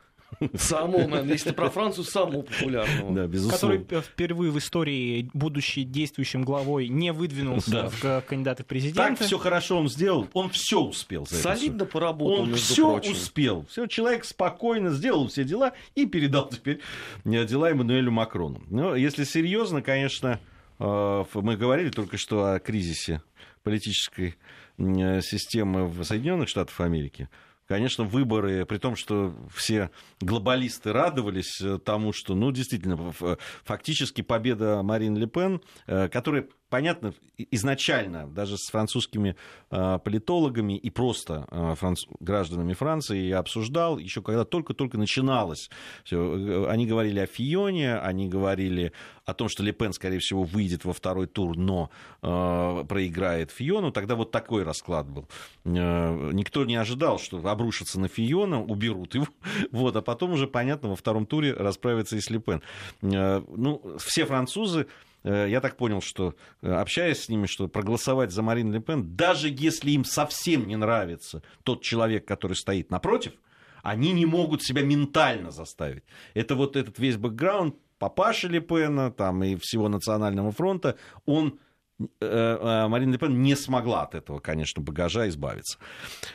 C: Самого, наверное, если про Францию, самого популярного.
B: Да, безусловно. Который впервые в истории, будучи действующим главой, не выдвинулся да. в кандидаты в президенты.
A: Так все хорошо он сделал, он все успел.
C: За Солидно это поработал,
A: Он все прочим. успел. Все, человек спокойно сделал все дела и передал теперь дела Эммануэлю Макрону. Но если серьезно, конечно, э, мы говорили только что о кризисе политической Э, системы в Соединенных Штатах Америки, конечно, выборы, при том, что все глобалисты радовались э, тому, что, ну, действительно, фактически победа Марин Ле Пен, э, которая понятно, изначально даже с французскими э, политологами и просто э, франц... гражданами Франции я обсуждал, еще когда только-только начиналось. Всё. Они говорили о Фионе, они говорили о том, что Лепен, скорее всего, выйдет во второй тур, но э, проиграет Фиону. Тогда вот такой расклад был. Э, никто не ожидал, что обрушатся на Фиона, уберут его, вот, а потом уже, понятно, во втором туре расправится и с Лепен. Э, ну, все французы я так понял, что э, общаясь с ними, что проголосовать за Марин Ле Пен, даже если им совсем не нравится тот человек, который стоит напротив, они не могут себя ментально заставить. Это вот этот весь бэкграунд папаши Ле Пена там, и всего Национального фронта, он Э, э, Марина Ле Пен не смогла от этого, конечно, багажа избавиться.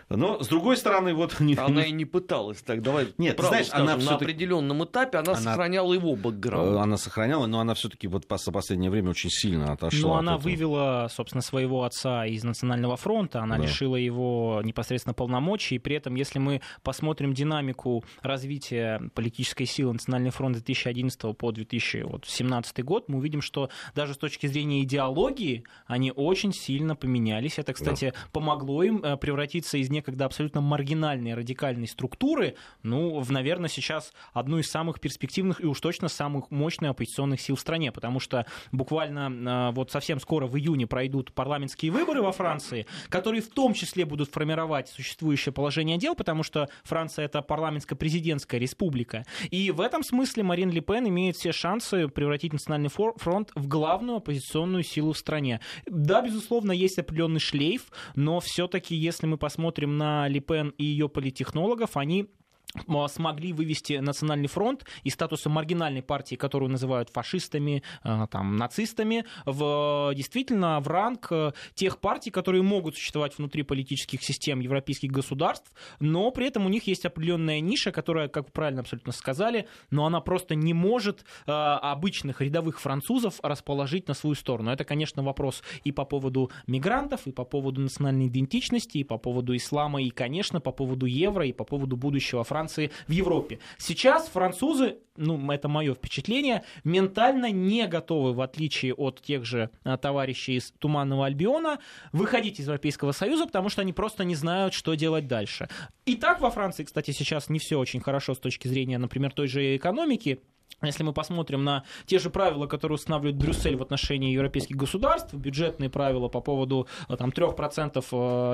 A: Но, с другой стороны, вот...
C: Она и не пыталась так, давай Нет, знаешь, скажем, она на определенном этапе она, она сохраняла его бэкграунд.
A: Э, она сохраняла, но она все таки вот за последнее время очень сильно отошла.
B: Ну, она этого. вывела, собственно, своего отца из Национального фронта, она да. лишила его непосредственно полномочий, и при этом, если мы посмотрим динамику развития политической силы Национальный фронт с 2011 по 2017 год, мы увидим, что даже с точки зрения идеологии люди, они очень сильно поменялись. Это, кстати, да. помогло им э, превратиться из некогда абсолютно маргинальной радикальной структуры, ну, в, наверное, сейчас одну из самых перспективных и уж точно самых мощных оппозиционных сил в стране, потому что буквально вот совсем скоро в июне пройдут парламентские выборы во Франции, которые в том числе будут формировать существующее положение дел, потому что Франция это парламентско-президентская республика. И в этом смысле Марин Ле Пен имеет все шансы превратить Национальный фронт в главную оппозиционную силу в стране. Да, безусловно, есть определенный шлейф, но все-таки, если мы посмотрим на Ле Пен и ее политтехнологов, они смогли вывести Национальный фронт из статуса маргинальной партии, которую называют фашистами, э, там, нацистами, в, действительно в ранг э, тех партий, которые могут существовать внутри политических систем европейских государств, но при этом у них есть определенная ниша, которая, как правильно абсолютно сказали, но она просто не может э, обычных рядовых французов расположить на свою сторону. Это, конечно, вопрос и по поводу мигрантов, и по поводу национальной идентичности, и по поводу ислама, и, конечно, по поводу евро, и по поводу будущего Франции Франции в Европе. Сейчас французы, ну, это мое впечатление, ментально не готовы, в отличие от тех же а, товарищей из Туманного Альбиона, выходить из Европейского Союза, потому что они просто не знают, что делать дальше. И так во Франции, кстати, сейчас не все очень хорошо с точки зрения, например, той же экономики. Если мы посмотрим на те же правила, которые устанавливает Брюссель в отношении европейских государств, бюджетные правила по поводу э, там, 3%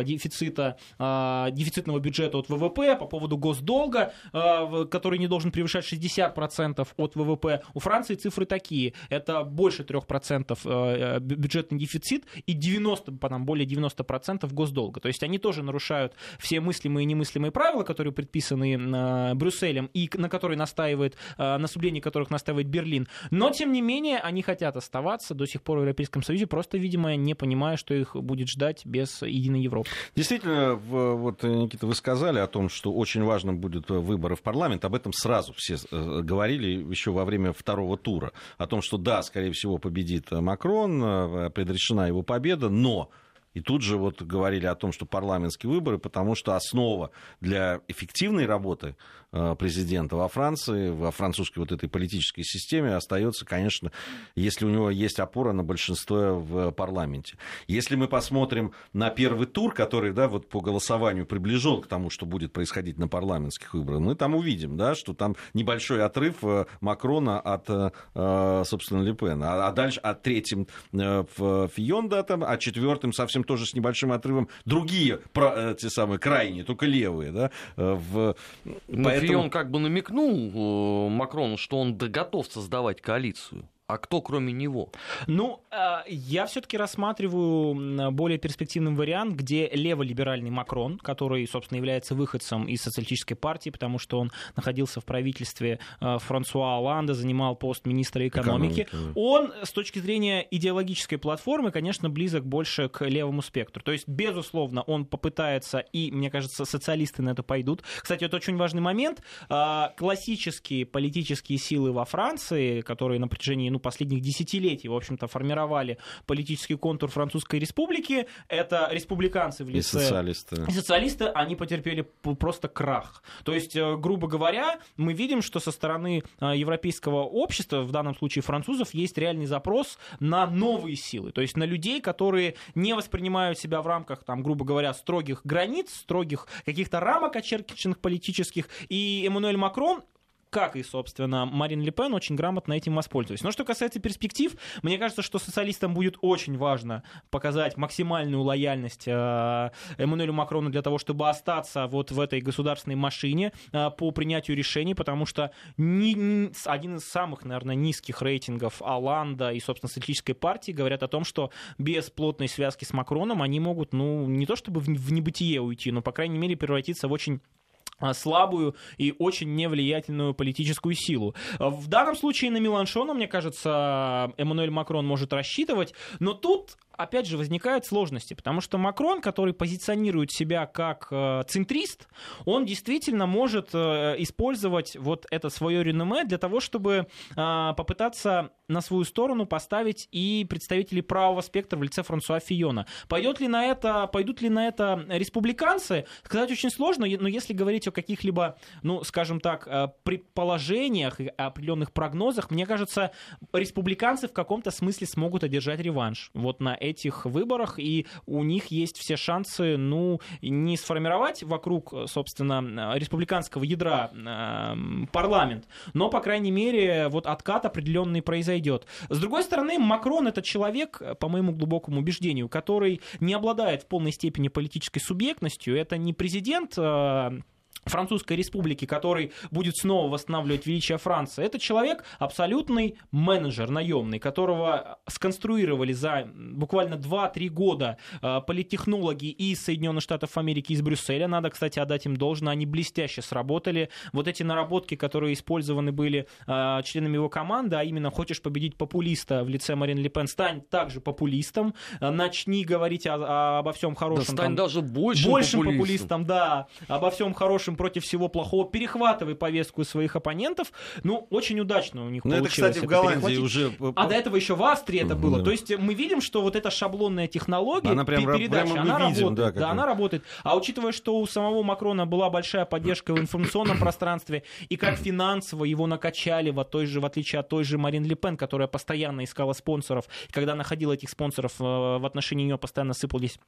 B: э, дефицита, э, дефицитного бюджета от ВВП, по поводу госдолга, который не должен превышать 60% от ВВП, у Франции цифры такие. Это больше 3% бюджетный дефицит и 90, там, более 90% госдолга. То есть они тоже нарушают все мыслимые и немыслимые правила, которые предписаны Брюсселем и на которые настаивает наступление которых настаивает Берлин. Но, тем не менее, они хотят оставаться до сих пор в Европейском Союзе, просто, видимо, не понимая, что их будет ждать без единой Европы.
A: Действительно, вот, Никита, вы сказали о том, что очень важно будет выборы в парламент. Об этом сразу все э, говорили еще во время второго тура. О том, что да, скорее всего, победит Макрон, э, предрешена его победа, но и тут же вот говорили о том, что парламентские выборы, потому что основа для эффективной работы Э, президента во Франции, во французской вот этой политической системе остается, конечно, если у него есть опора на большинство в парламенте. Если мы посмотрим на первый тур, который да, вот по голосованию приближен к тому, что будет происходить на парламентских выборах, мы там увидим, да, что там небольшой отрыв э, Макрона от, э, собственно, Лепена, а дальше от третьим Фион, да, там, а четвертым совсем тоже с небольшим отрывом другие, те самые крайние, только левые, да, в...
C: Ну, Поэтому... он как бы намекнул э, Макрону, что он готов создавать коалицию. А кто кроме него?
B: Ну, а, я все-таки рассматриваю более перспективный вариант, где леволиберальный Макрон, который, собственно, является выходцем из социалистической партии, потому что он находился в правительстве а, Франсуа Оланда, занимал пост министра экономики. Экономика. Он, с точки зрения идеологической платформы, конечно, близок больше к левому спектру. То есть, безусловно, он попытается, и, мне кажется, социалисты на это пойдут. Кстати, это очень важный момент. А, классические политические силы во Франции, которые на протяжении ну, последних десятилетий, в общем-то, формировали политический контур Французской Республики. Это республиканцы в лице...
A: И социалисты.
B: И социалисты, они потерпели просто крах. То есть, э, грубо говоря, мы видим, что со стороны э, европейского общества, в данном случае французов, есть реальный запрос на новые силы. То есть на людей, которые не воспринимают себя в рамках, там, грубо говоря, строгих границ, строгих каких-то рамок очерченных политических. И Эммануэль Макрон как и, собственно, Марин Ле очень грамотно этим воспользовались. Но что касается перспектив, мне кажется, что социалистам будет очень важно показать максимальную лояльность э, Эммануэлю Макрону для того, чтобы остаться вот в этой государственной машине э, по принятию решений, потому что ни, один из самых, наверное, низких рейтингов Аланда и, собственно, социалистической партии говорят о том, что без плотной связки с Макроном они могут, ну, не то чтобы в небытие уйти, но, по крайней мере, превратиться в очень слабую и очень невлиятельную политическую силу. В данном случае на Меланшона, мне кажется, Эммануэль Макрон может рассчитывать, но тут опять же, возникают сложности, потому что Макрон, который позиционирует себя как э, центрист, он действительно может э, использовать вот это свое реноме для того, чтобы э, попытаться на свою сторону поставить и представителей правого спектра в лице Франсуа Фиона. Пойдет ли на это, пойдут ли на это республиканцы? Сказать очень сложно, но если говорить о каких-либо, ну, скажем так, предположениях и определенных прогнозах, мне кажется, республиканцы в каком-то смысле смогут одержать реванш вот на этих выборах, и у них есть все шансы, ну, не сформировать вокруг, собственно, республиканского ядра э, парламент, но, по крайней мере, вот откат определенный произойдет. С другой стороны, Макрон это человек, по моему глубокому убеждению, который не обладает в полной степени политической субъектностью. Это не президент э, Французской республики, который будет снова восстанавливать величие Франции, это человек абсолютный менеджер наемный, которого сконструировали за буквально 2-3 года э, политтехнологи из Соединенных Штатов Америки, из Брюсселя. Надо, кстати, отдать им должное, они блестяще сработали. Вот эти наработки, которые использованы были э, членами его команды, а именно хочешь победить популиста в лице Марин Ле Пен, стань также популистом, э, начни говорить о, о, обо всем хорошем. Да
C: стань там, даже большим,
B: большим популистом. популистом, да, обо всем хорошем хорошим против всего плохого, перехватывай повестку своих оппонентов. Ну, очень удачно у них
A: ну,
B: получилось.
A: это, кстати, в Голландии уже...
B: А до этого еще в Австрии это было. То есть мы видим, что вот эта шаблонная технология она прям, передачи, прямо она видим, работает. Да, да, она работает. А учитывая, что у самого Макрона была большая поддержка в информационном пространстве, и как финансово его накачали, в, той же, в отличие от той же Марин Ле Пен, которая постоянно искала спонсоров, и когда находила этих спонсоров, э, в отношении нее постоянно сыпались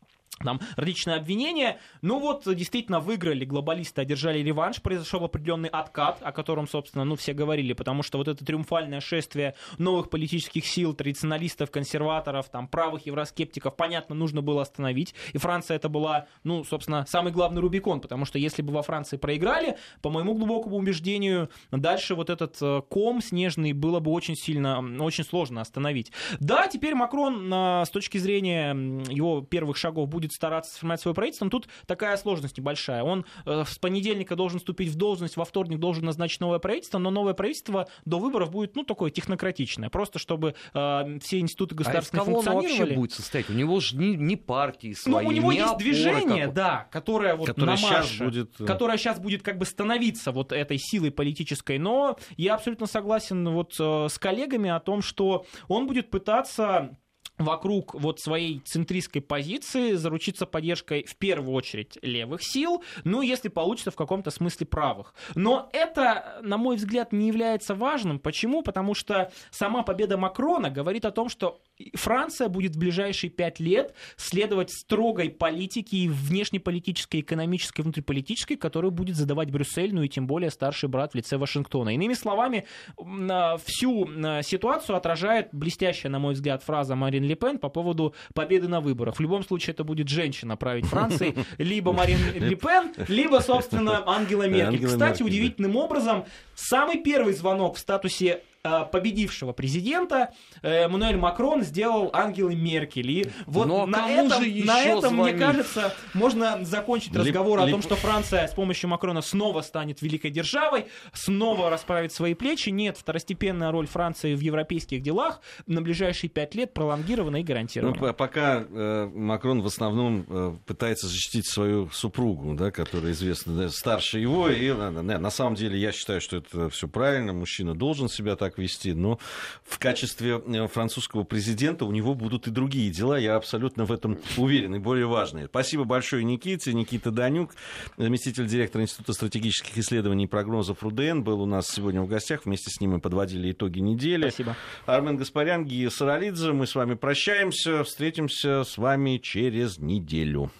B: там различные обвинения. Ну вот, действительно, выиграли глобалисты, одержали реванш, произошел определенный откат, о котором, собственно, ну, все говорили, потому что вот это триумфальное шествие новых политических сил, традиционалистов, консерваторов, там, правых евроскептиков, понятно, нужно было остановить. И Франция это была, ну, собственно, самый главный Рубикон, потому что если бы во Франции проиграли, по моему глубокому убеждению, дальше вот этот э, ком снежный было бы очень сильно, очень сложно остановить. Да, теперь Макрон с точки зрения его первых шагов будет будет стараться сформировать свое правительство, но тут такая сложность небольшая. Он э, с понедельника должен вступить в должность, во вторник должен назначить новое правительство, но новое правительство до выборов будет, ну, такое технократичное, просто чтобы э, все институты государственные
C: а из кого
B: функционировали.
C: Он вообще будет состоять? У него же не, не партии свои,
B: Ну, у него есть
C: опоры,
B: движение,
C: как...
B: да, которое вот
A: которое
B: на
A: сейчас будет...
B: Э, которое сейчас будет как бы становиться вот этой силой политической, но я абсолютно согласен вот э, с коллегами о том, что он будет пытаться вокруг вот своей центристской позиции заручиться поддержкой в первую очередь левых сил, ну, если получится в каком-то смысле правых. Но это, на мой взгляд, не является важным. Почему? Потому что сама победа Макрона говорит о том, что Франция будет в ближайшие пять лет следовать строгой политике и внешнеполитической, экономической, внутриполитической, которую будет задавать Брюссель, ну и тем более старший брат в лице Вашингтона. Иными словами, всю ситуацию отражает блестящая, на мой взгляд, фраза Марин Ле Пен по поводу победы на выборах. В любом случае это будет женщина править Францией, либо Марин Ле Пен, либо, собственно, Ангела Меркель. Кстати, удивительным образом, самый первый звонок в статусе победившего президента э, Эммануэль Макрон сделал Ангелы Меркель. И вот Но на этом, на этом мне кажется, можно закончить разговор Лип... о том, что Франция с помощью Макрона снова станет великой державой, снова расправит свои плечи. Нет, второстепенная роль Франции в европейских делах на ближайшие пять лет пролонгирована и гарантирована.
A: Ну, пока э, Макрон в основном э, пытается защитить свою супругу, да, которая известна да, старше его. И на, на, на самом деле я считаю, что это все правильно. Мужчина должен себя так так вести, но в качестве э, французского президента у него будут и другие дела, я абсолютно в этом уверен, и более важные. Спасибо большое Никите. Никита Данюк, заместитель директора Института стратегических исследований и прогнозов РУДН, был у нас сегодня в гостях. Вместе с ним мы подводили итоги недели.
B: Спасибо.
A: Армен Гаспарян, Гия Саралидзе. Мы с вами прощаемся. Встретимся с вами через неделю.